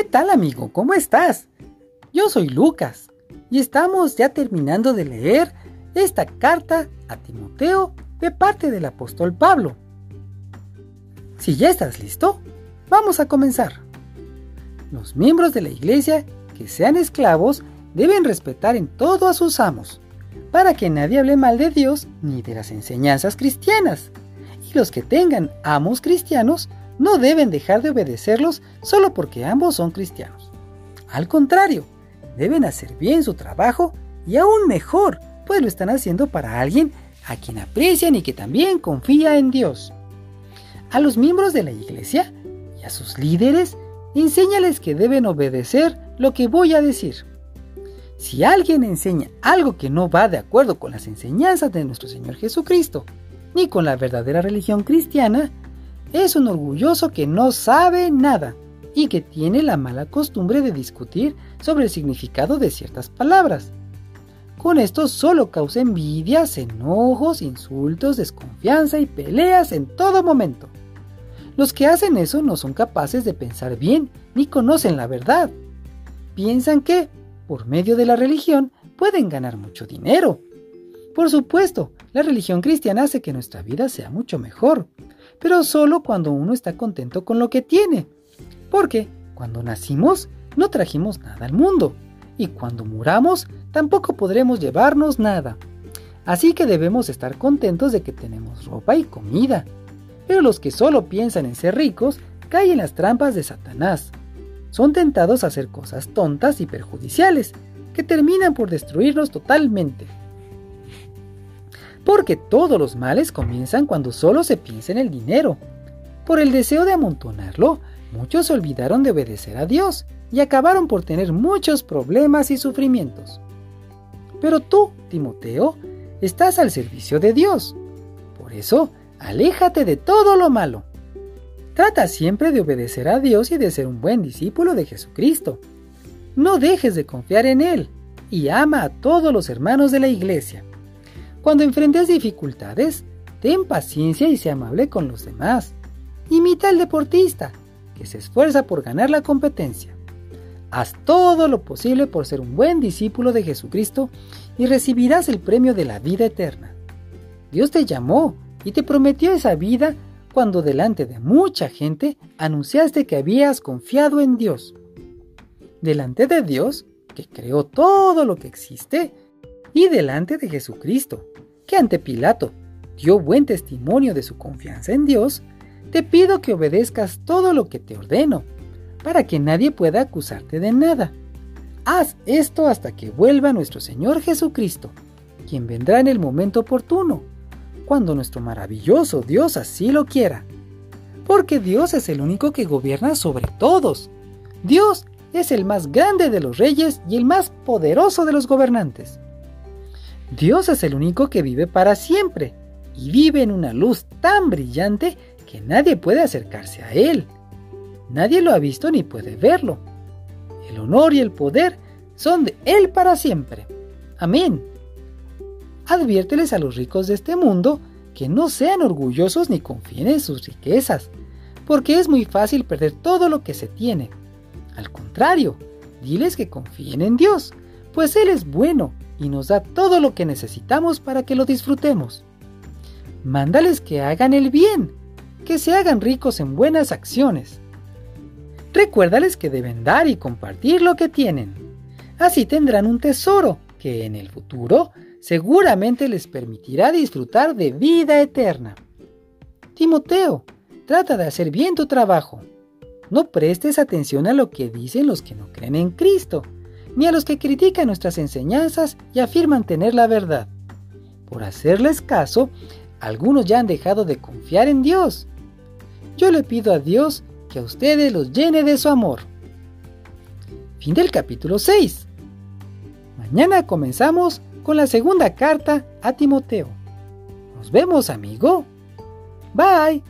¿Qué tal amigo? ¿Cómo estás? Yo soy Lucas y estamos ya terminando de leer esta carta a Timoteo de parte del apóstol Pablo. Si ya estás listo, vamos a comenzar. Los miembros de la iglesia que sean esclavos deben respetar en todo a sus amos, para que nadie hable mal de Dios ni de las enseñanzas cristianas. Y los que tengan amos cristianos no deben dejar de obedecerlos solo porque ambos son cristianos. Al contrario, deben hacer bien su trabajo y aún mejor, pues lo están haciendo para alguien a quien aprecian y que también confía en Dios. A los miembros de la iglesia y a sus líderes, enséñales que deben obedecer lo que voy a decir. Si alguien enseña algo que no va de acuerdo con las enseñanzas de nuestro Señor Jesucristo, ni con la verdadera religión cristiana, es un orgulloso que no sabe nada y que tiene la mala costumbre de discutir sobre el significado de ciertas palabras. Con esto solo causa envidias, enojos, insultos, desconfianza y peleas en todo momento. Los que hacen eso no son capaces de pensar bien ni conocen la verdad. Piensan que, por medio de la religión, pueden ganar mucho dinero. Por supuesto, la religión cristiana hace que nuestra vida sea mucho mejor, pero solo cuando uno está contento con lo que tiene. Porque cuando nacimos no trajimos nada al mundo y cuando muramos tampoco podremos llevarnos nada. Así que debemos estar contentos de que tenemos ropa y comida. Pero los que solo piensan en ser ricos caen en las trampas de Satanás. Son tentados a hacer cosas tontas y perjudiciales, que terminan por destruirnos totalmente. Porque todos los males comienzan cuando solo se piensa en el dinero. Por el deseo de amontonarlo, muchos se olvidaron de obedecer a Dios y acabaron por tener muchos problemas y sufrimientos. Pero tú, Timoteo, estás al servicio de Dios. Por eso, aléjate de todo lo malo. Trata siempre de obedecer a Dios y de ser un buen discípulo de Jesucristo. No dejes de confiar en Él y ama a todos los hermanos de la iglesia. Cuando enfrentes dificultades, ten paciencia y sea amable con los demás. Imita al deportista, que se esfuerza por ganar la competencia. Haz todo lo posible por ser un buen discípulo de Jesucristo y recibirás el premio de la vida eterna. Dios te llamó y te prometió esa vida cuando delante de mucha gente anunciaste que habías confiado en Dios. Delante de Dios, que creó todo lo que existe, y delante de Jesucristo, que ante Pilato dio buen testimonio de su confianza en Dios, te pido que obedezcas todo lo que te ordeno, para que nadie pueda acusarte de nada. Haz esto hasta que vuelva nuestro Señor Jesucristo, quien vendrá en el momento oportuno, cuando nuestro maravilloso Dios así lo quiera. Porque Dios es el único que gobierna sobre todos. Dios es el más grande de los reyes y el más poderoso de los gobernantes. Dios es el único que vive para siempre y vive en una luz tan brillante que nadie puede acercarse a Él. Nadie lo ha visto ni puede verlo. El honor y el poder son de Él para siempre. Amén. Adviérteles a los ricos de este mundo que no sean orgullosos ni confíen en sus riquezas, porque es muy fácil perder todo lo que se tiene. Al contrario, diles que confíen en Dios, pues Él es bueno y nos da todo lo que necesitamos para que lo disfrutemos. Mándales que hagan el bien, que se hagan ricos en buenas acciones. Recuérdales que deben dar y compartir lo que tienen. Así tendrán un tesoro que en el futuro seguramente les permitirá disfrutar de vida eterna. Timoteo, trata de hacer bien tu trabajo. No prestes atención a lo que dicen los que no creen en Cristo ni a los que critican nuestras enseñanzas y afirman tener la verdad. Por hacerles caso, algunos ya han dejado de confiar en Dios. Yo le pido a Dios que a ustedes los llene de su amor. Fin del capítulo 6. Mañana comenzamos con la segunda carta a Timoteo. Nos vemos, amigo. Bye.